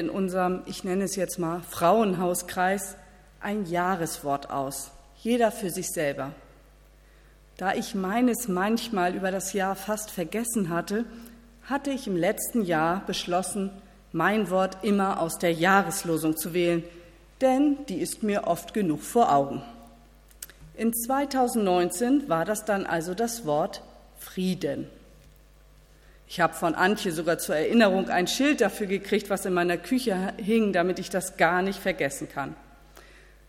in unserem, ich nenne es jetzt mal, Frauenhauskreis ein Jahreswort aus, jeder für sich selber. Da ich meines manchmal über das Jahr fast vergessen hatte, hatte ich im letzten Jahr beschlossen, mein Wort immer aus der Jahreslosung zu wählen, denn die ist mir oft genug vor Augen. In 2019 war das dann also das Wort Frieden. Ich habe von Antje sogar zur Erinnerung ein Schild dafür gekriegt, was in meiner Küche hing, damit ich das gar nicht vergessen kann.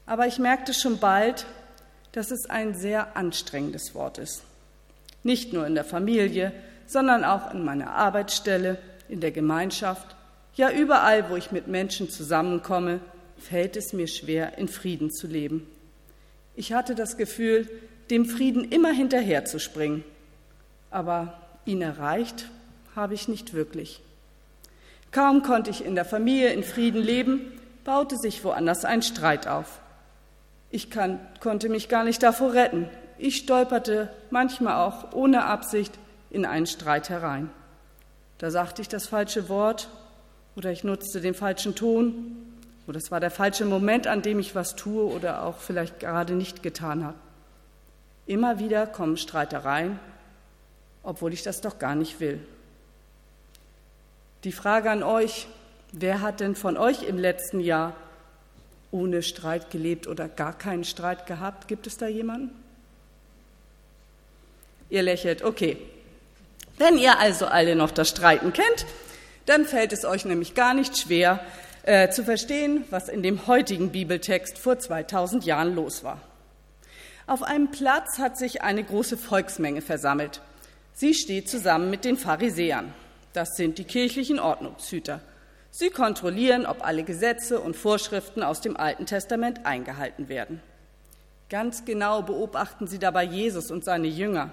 Aber ich merkte schon bald, dass es ein sehr anstrengendes Wort ist. Nicht nur in der Familie, sondern auch in meiner Arbeitsstelle, in der Gemeinschaft, ja überall, wo ich mit Menschen zusammenkomme, fällt es mir schwer, in Frieden zu leben. Ich hatte das Gefühl, dem Frieden immer hinterherzuspringen, aber ihn erreicht habe ich nicht wirklich. Kaum konnte ich in der Familie in Frieden leben, baute sich woanders ein Streit auf. Ich kann, konnte mich gar nicht davor retten. Ich stolperte manchmal auch ohne Absicht in einen Streit herein. Da sagte ich das falsche Wort oder ich nutzte den falschen Ton oder es war der falsche Moment, an dem ich was tue oder auch vielleicht gerade nicht getan habe. Immer wieder kommen Streitereien, obwohl ich das doch gar nicht will. Die Frage an euch, wer hat denn von euch im letzten Jahr ohne Streit gelebt oder gar keinen Streit gehabt? Gibt es da jemanden? Ihr lächelt, okay. Wenn ihr also alle noch das Streiten kennt, dann fällt es euch nämlich gar nicht schwer äh, zu verstehen, was in dem heutigen Bibeltext vor 2000 Jahren los war. Auf einem Platz hat sich eine große Volksmenge versammelt. Sie steht zusammen mit den Pharisäern. Das sind die kirchlichen Ordnungshüter. Sie kontrollieren, ob alle Gesetze und Vorschriften aus dem Alten Testament eingehalten werden. Ganz genau beobachten sie dabei Jesus und seine Jünger.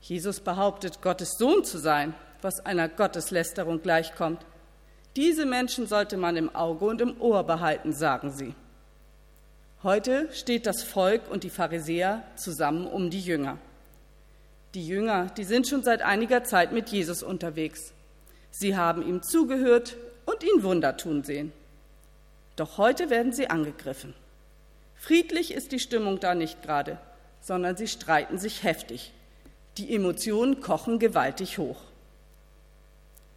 Jesus behauptet, Gottes Sohn zu sein, was einer Gotteslästerung gleichkommt. Diese Menschen sollte man im Auge und im Ohr behalten, sagen sie. Heute steht das Volk und die Pharisäer zusammen um die Jünger. Die Jünger, die sind schon seit einiger Zeit mit Jesus unterwegs. Sie haben ihm zugehört, und ihn Wunder tun sehen. Doch heute werden sie angegriffen. Friedlich ist die Stimmung da nicht gerade, sondern sie streiten sich heftig. Die Emotionen kochen gewaltig hoch.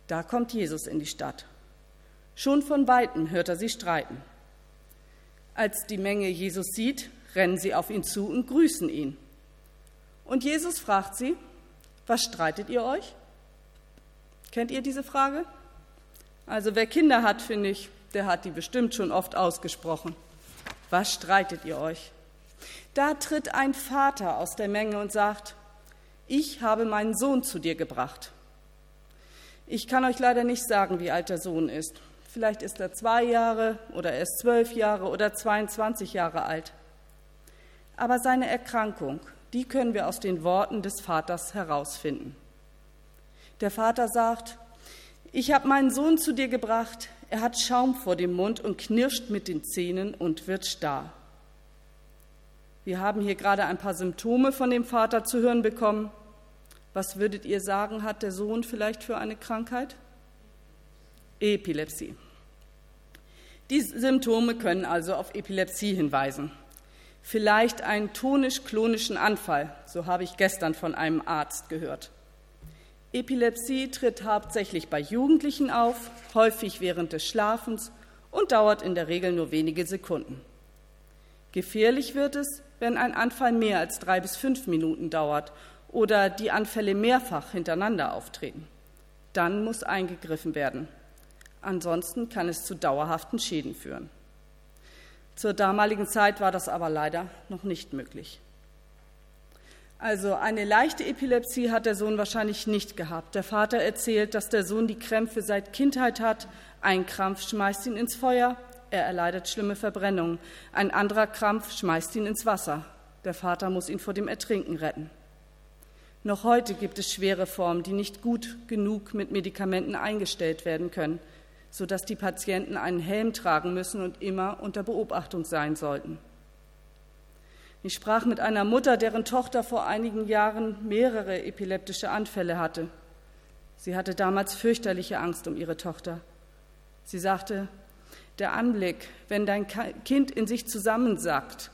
Da kommt Jesus in die Stadt. Schon von weitem hört er sie streiten. Als die Menge Jesus sieht, rennen sie auf ihn zu und grüßen ihn. Und Jesus fragt sie, was streitet ihr euch? Kennt ihr diese Frage? Also wer Kinder hat, finde ich, der hat die bestimmt schon oft ausgesprochen. Was streitet ihr euch? Da tritt ein Vater aus der Menge und sagt, ich habe meinen Sohn zu dir gebracht. Ich kann euch leider nicht sagen, wie alt der Sohn ist. Vielleicht ist er zwei Jahre oder er ist zwölf Jahre oder 22 Jahre alt. Aber seine Erkrankung, die können wir aus den Worten des Vaters herausfinden. Der Vater sagt, ich habe meinen Sohn zu dir gebracht, er hat Schaum vor dem Mund und knirscht mit den Zähnen und wird starr. Wir haben hier gerade ein paar Symptome von dem Vater zu hören bekommen. Was würdet ihr sagen, hat der Sohn vielleicht für eine Krankheit? Epilepsie. Die Symptome können also auf Epilepsie hinweisen. Vielleicht einen tonisch-klonischen Anfall, so habe ich gestern von einem Arzt gehört. Epilepsie tritt hauptsächlich bei Jugendlichen auf, häufig während des Schlafens und dauert in der Regel nur wenige Sekunden. Gefährlich wird es, wenn ein Anfall mehr als drei bis fünf Minuten dauert oder die Anfälle mehrfach hintereinander auftreten. Dann muss eingegriffen werden. Ansonsten kann es zu dauerhaften Schäden führen. Zur damaligen Zeit war das aber leider noch nicht möglich. Also eine leichte Epilepsie hat der Sohn wahrscheinlich nicht gehabt. Der Vater erzählt, dass der Sohn die Krämpfe seit Kindheit hat. Ein Krampf schmeißt ihn ins Feuer, er erleidet schlimme Verbrennungen. Ein anderer Krampf schmeißt ihn ins Wasser. Der Vater muss ihn vor dem Ertrinken retten. Noch heute gibt es schwere Formen, die nicht gut genug mit Medikamenten eingestellt werden können, sodass die Patienten einen Helm tragen müssen und immer unter Beobachtung sein sollten. Ich sprach mit einer Mutter, deren Tochter vor einigen Jahren mehrere epileptische Anfälle hatte. Sie hatte damals fürchterliche Angst um ihre Tochter. Sie sagte, der Anblick, wenn dein Kind in sich zusammensackt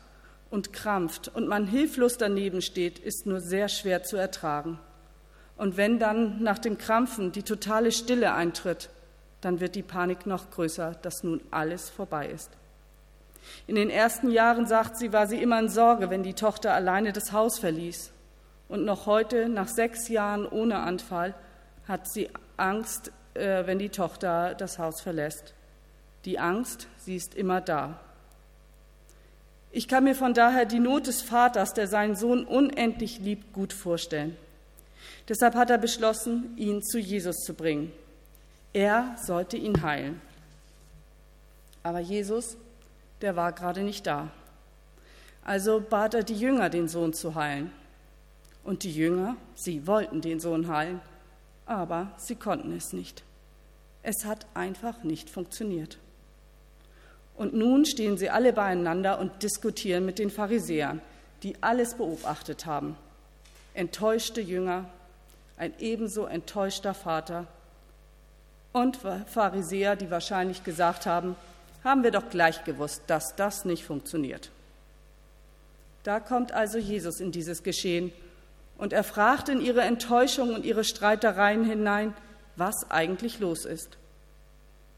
und krampft und man hilflos daneben steht, ist nur sehr schwer zu ertragen. Und wenn dann nach dem Krampfen die totale Stille eintritt, dann wird die Panik noch größer, dass nun alles vorbei ist. In den ersten Jahren, sagt sie, war sie immer in Sorge, wenn die Tochter alleine das Haus verließ. Und noch heute, nach sechs Jahren ohne Anfall, hat sie Angst, äh, wenn die Tochter das Haus verlässt. Die Angst, sie ist immer da. Ich kann mir von daher die Not des Vaters, der seinen Sohn unendlich liebt, gut vorstellen. Deshalb hat er beschlossen, ihn zu Jesus zu bringen. Er sollte ihn heilen. Aber Jesus, der war gerade nicht da. Also bat er die Jünger, den Sohn zu heilen. Und die Jünger, sie wollten den Sohn heilen, aber sie konnten es nicht. Es hat einfach nicht funktioniert. Und nun stehen sie alle beieinander und diskutieren mit den Pharisäern, die alles beobachtet haben. Enttäuschte Jünger, ein ebenso enttäuschter Vater und Pharisäer, die wahrscheinlich gesagt haben, haben wir doch gleich gewusst, dass das nicht funktioniert. Da kommt also Jesus in dieses Geschehen und er fragt in ihre Enttäuschung und ihre Streitereien hinein, was eigentlich los ist.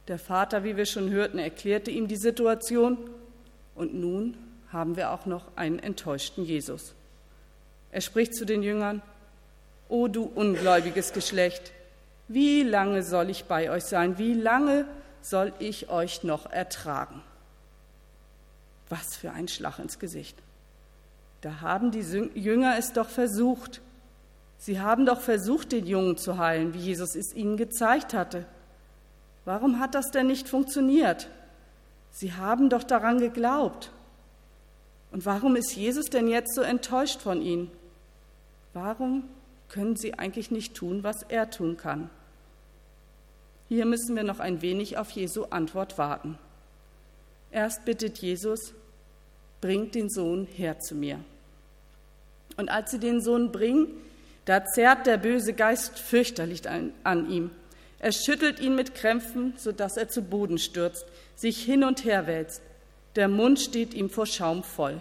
Der Vater, wie wir schon hörten, erklärte ihm die Situation und nun haben wir auch noch einen enttäuschten Jesus. Er spricht zu den Jüngern, O du ungläubiges Geschlecht, wie lange soll ich bei euch sein? Wie lange soll ich euch noch ertragen? Was für ein Schlag ins Gesicht. Da haben die Jünger es doch versucht. Sie haben doch versucht, den Jungen zu heilen, wie Jesus es ihnen gezeigt hatte. Warum hat das denn nicht funktioniert? Sie haben doch daran geglaubt. Und warum ist Jesus denn jetzt so enttäuscht von ihnen? Warum können sie eigentlich nicht tun, was er tun kann? Hier müssen wir noch ein wenig auf Jesu Antwort warten. Erst bittet Jesus, bringt den Sohn her zu mir. Und als sie den Sohn bringen, da zerrt der böse Geist fürchterlich an, ihm. Er schüttelt ihn mit Krämpfen, sodass er zu Boden stürzt, sich hin und her wälzt. Der Mund steht ihm vor Schaum voll.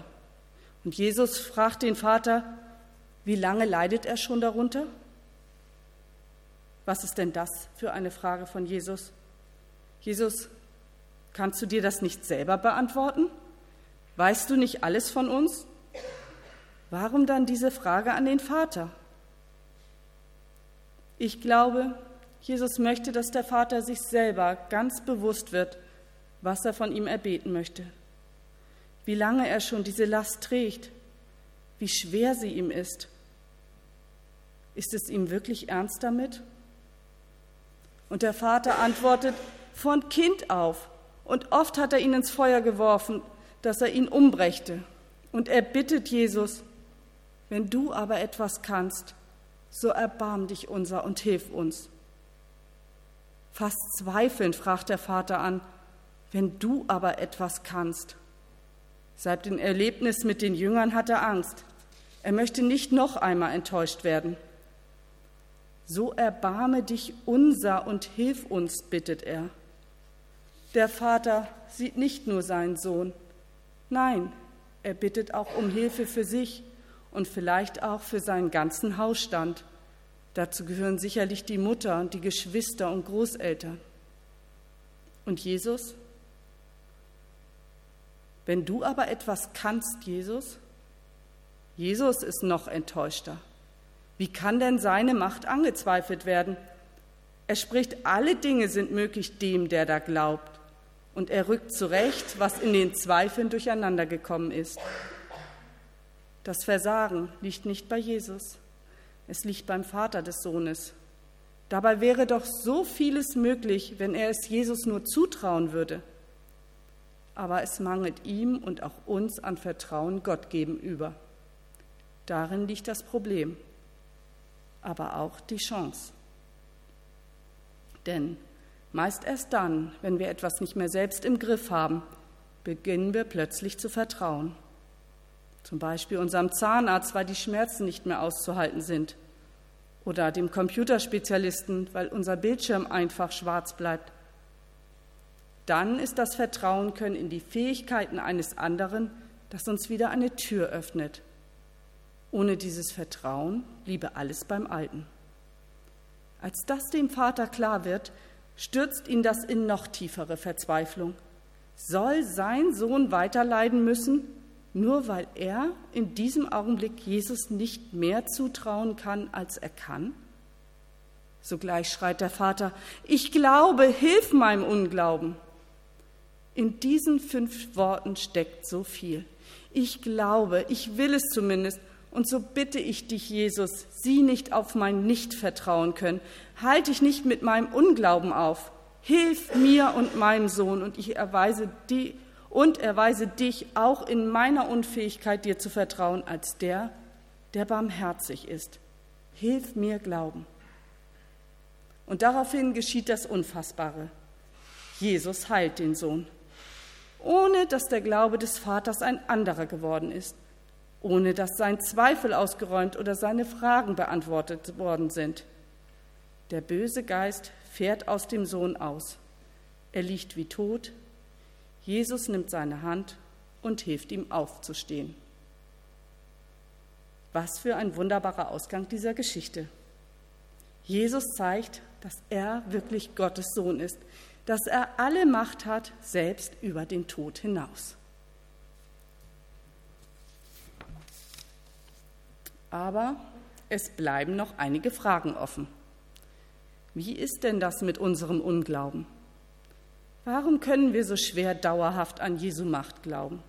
Und Jesus fragt den Vater, wie lange leidet er schon darunter? Was ist denn das für eine Frage von Jesus? Jesus, kannst du dir das nicht selber beantworten? Weißt du nicht alles von uns? Warum dann diese Frage an den Vater? Ich glaube, Jesus möchte, dass der Vater sich selber ganz bewusst wird, was er von ihm erbeten möchte. Wie lange er schon diese Last trägt, wie schwer sie ihm ist. Ist es ihm wirklich ernst damit? Und der Vater antwortet, von Kind auf. Und oft hat er ihn ins Feuer geworfen dass er ihn umbrächte. Und er bittet Jesus, wenn du aber etwas kannst, so erbarm dich unser und hilf uns. Fast zweifelnd fragt der Vater an, wenn du aber etwas kannst. Seit dem Erlebnis mit den Jüngern hat er Angst. Er möchte nicht noch einmal enttäuscht werden. So erbarme dich unser und hilf uns, bittet er. Der Vater sieht nicht nur seinen Sohn, Nein, er bittet auch um Hilfe für sich und vielleicht auch für seinen ganzen Hausstand. Dazu gehören sicherlich die Mutter und die Geschwister und Großeltern. Und Jesus? Wenn du aber etwas kannst, Jesus, Jesus ist noch enttäuschter. Wie kann denn seine Macht angezweifelt werden? Er spricht, alle Dinge sind möglich dem, der da glaubt und er rückt zurecht, was in den Zweifeln durcheinander gekommen ist. Das Versagen liegt nicht bei Jesus, es liegt beim Vater des Sohnes. Dabei wäre doch so vieles möglich, wenn er es Jesus nur zutrauen würde. Aber es mangelt ihm und auch uns an Vertrauen Gott gegenüber. Darin liegt das Problem, aber auch die Chance. Denn Meist erst dann, wenn wir etwas nicht mehr selbst im Griff haben, beginnen wir plötzlich zu vertrauen. Zum Beispiel unserem Zahnarzt, weil die Schmerzen nicht mehr auszuhalten sind. Oder dem Computerspezialisten, weil unser Bildschirm einfach schwarz bleibt. dann ist das Vertrauen können in die Fähigkeiten eines anderen, das uns wieder eine Tür öffnet. Ohne dieses Vertrauen bliebe alles beim Alten. Als das dem Vater klar wird, stürzt ihn das in noch tiefere Verzweiflung. Soll sein Sohn weiterleiden müssen, nur weil er in diesem Augenblick Jesus nicht mehr zutrauen kann, als er kann? Sogleich schreit der Vater, ich glaube, hilf meinem Unglauben. In diesen fünf Worten steckt so viel. Ich glaube, ich will es zumindest, und so bitte ich dich, Jesus, sieh nicht auf mein Nichtvertrauen können. Halt dich nicht mit meinem Unglauben auf. Hilf mir und meinem Sohn und ich erweise die und erweise dich auch in meiner Unfähigkeit, dir zu vertrauen, als der, der barmherzig ist. Hilf mir glauben. Und daraufhin geschieht das Unfassbare. Jesus heilt den Sohn, ohne dass der Glaube des Vaters ein anderer geworden ist ohne dass sein Zweifel ausgeräumt oder seine Fragen beantwortet worden sind. Der böse Geist fährt aus dem Sohn aus. Er liegt wie tot. Jesus nimmt seine Hand und hilft ihm aufzustehen. Was für ein wunderbarer Ausgang dieser Geschichte. Jesus zeigt, dass er wirklich Gottes Sohn ist, dass er alle Macht hat, selbst über den Tod hinaus. Aber es bleiben noch einige Fragen offen. Wie ist denn das mit unserem Unglauben? Warum können wir so schwer dauerhaft an Jesu Macht glauben?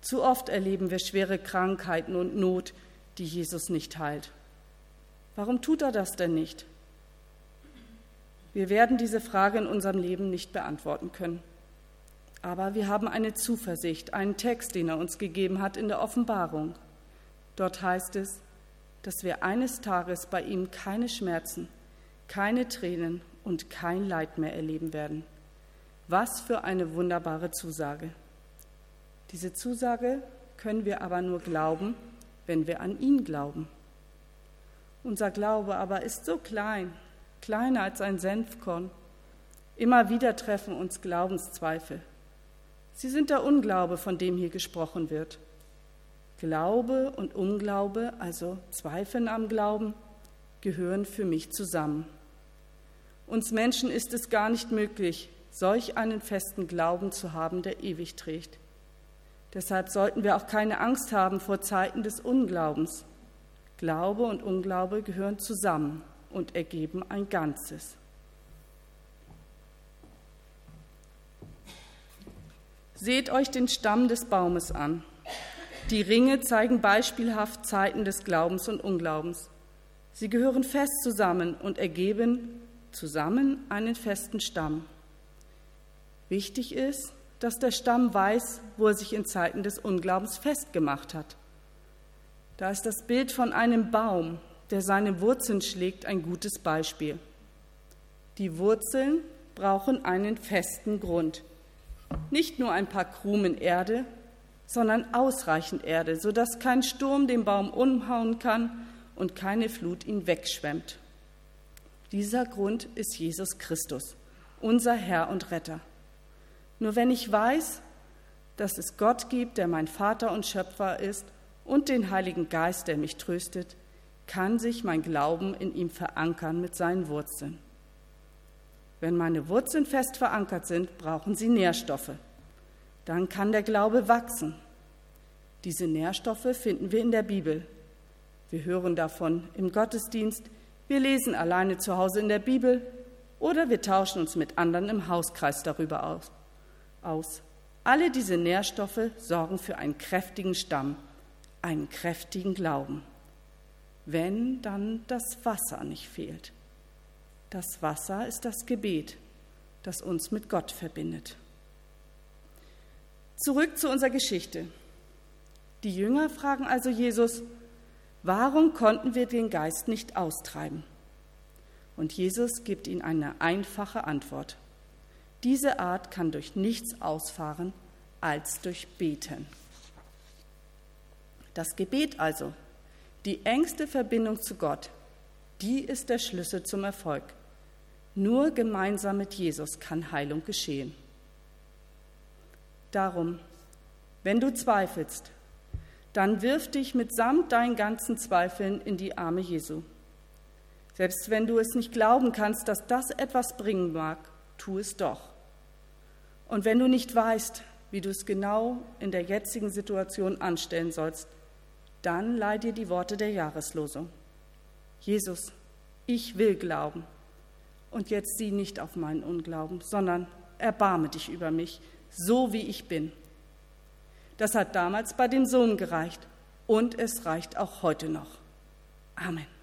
Zu oft erleben wir schwere Krankheiten und Not, die Jesus nicht heilt. Warum tut er das denn nicht? Wir werden diese Frage in unserem Leben nicht beantworten können. Aber wir haben eine Zuversicht, einen Text, den er uns gegeben hat in der Offenbarung. Dort heißt es, dass wir eines Tages bei ihm keine Schmerzen, keine Tränen und kein Leid mehr erleben werden. Was für eine wunderbare Zusage. Diese Zusage können wir aber nur glauben, wenn wir an ihn glauben. Unser Glaube aber ist so klein, kleiner als ein Senfkorn. Immer wieder treffen uns Glaubenszweifel. Sie sind der Unglaube, von dem hier gesprochen wird. Glaube und Unglaube, also Zweifeln am Glauben, gehören für mich zusammen. Uns Menschen ist es gar nicht möglich, solch einen festen Glauben zu haben, der ewig trägt. Deshalb sollten wir auch keine Angst haben vor Zeiten des Unglaubens. Glaube und Unglaube gehören zusammen und ergeben ein Ganzes. Seht euch den Stamm des Baumes an. Die Ringe zeigen beispielhaft Zeiten des Glaubens und Unglaubens. Sie gehören fest zusammen und ergeben zusammen einen festen Stamm. Wichtig ist, dass der Stamm weiß, wo er sich in Zeiten des Unglaubens festgemacht hat. Da ist das Bild von einem Baum, der seine Wurzeln schlägt, ein gutes Beispiel. Die Wurzeln brauchen einen festen Grund. Nicht nur ein paar Krumen Erde, sondern ausreichend Erde, sodass kein Sturm den Baum umhauen kann und keine Flut ihn wegschwemmt. Dieser Grund ist Jesus Christus, unser Herr und Retter. Nur wenn ich weiß, dass es Gott gibt, der mein Vater und Schöpfer ist, und den Heiligen Geist, der mich tröstet, kann sich mein Glauben in ihm verankern mit seinen Wurzeln. Wenn meine Wurzeln fest verankert sind, brauchen sie Nährstoffe dann kann der Glaube wachsen. Diese Nährstoffe finden wir in der Bibel. Wir hören davon im Gottesdienst, wir lesen alleine zu Hause in der Bibel oder wir tauschen uns mit anderen im Hauskreis darüber aus. Alle diese Nährstoffe sorgen für einen kräftigen Stamm, einen kräftigen Glauben. Wenn dann das Wasser nicht fehlt. Das Wasser ist das Gebet, das uns mit Gott verbindet. Zurück zu unserer Geschichte. Die Jünger fragen also Jesus, warum konnten wir den Geist nicht austreiben? Und Jesus gibt ihnen eine einfache Antwort. Diese Art kann durch nichts ausfahren als durch Beten. Das Gebet also, die engste Verbindung zu Gott, die ist der Schlüssel zum Erfolg. Nur gemeinsam mit Jesus kann Heilung geschehen. Darum, wenn du zweifelst, dann wirf dich mitsamt deinen ganzen Zweifeln in die Arme Jesu. Selbst wenn du es nicht glauben kannst, dass das etwas bringen mag, tu es doch. Und wenn du nicht weißt, wie du es genau in der jetzigen Situation anstellen sollst, dann leih dir die Worte der Jahreslosung. Jesus, ich will glauben. Und jetzt sieh nicht auf meinen Unglauben, sondern erbarme dich über mich, so wie ich bin. Das hat damals bei dem Sohn gereicht und es reicht auch heute noch. Amen.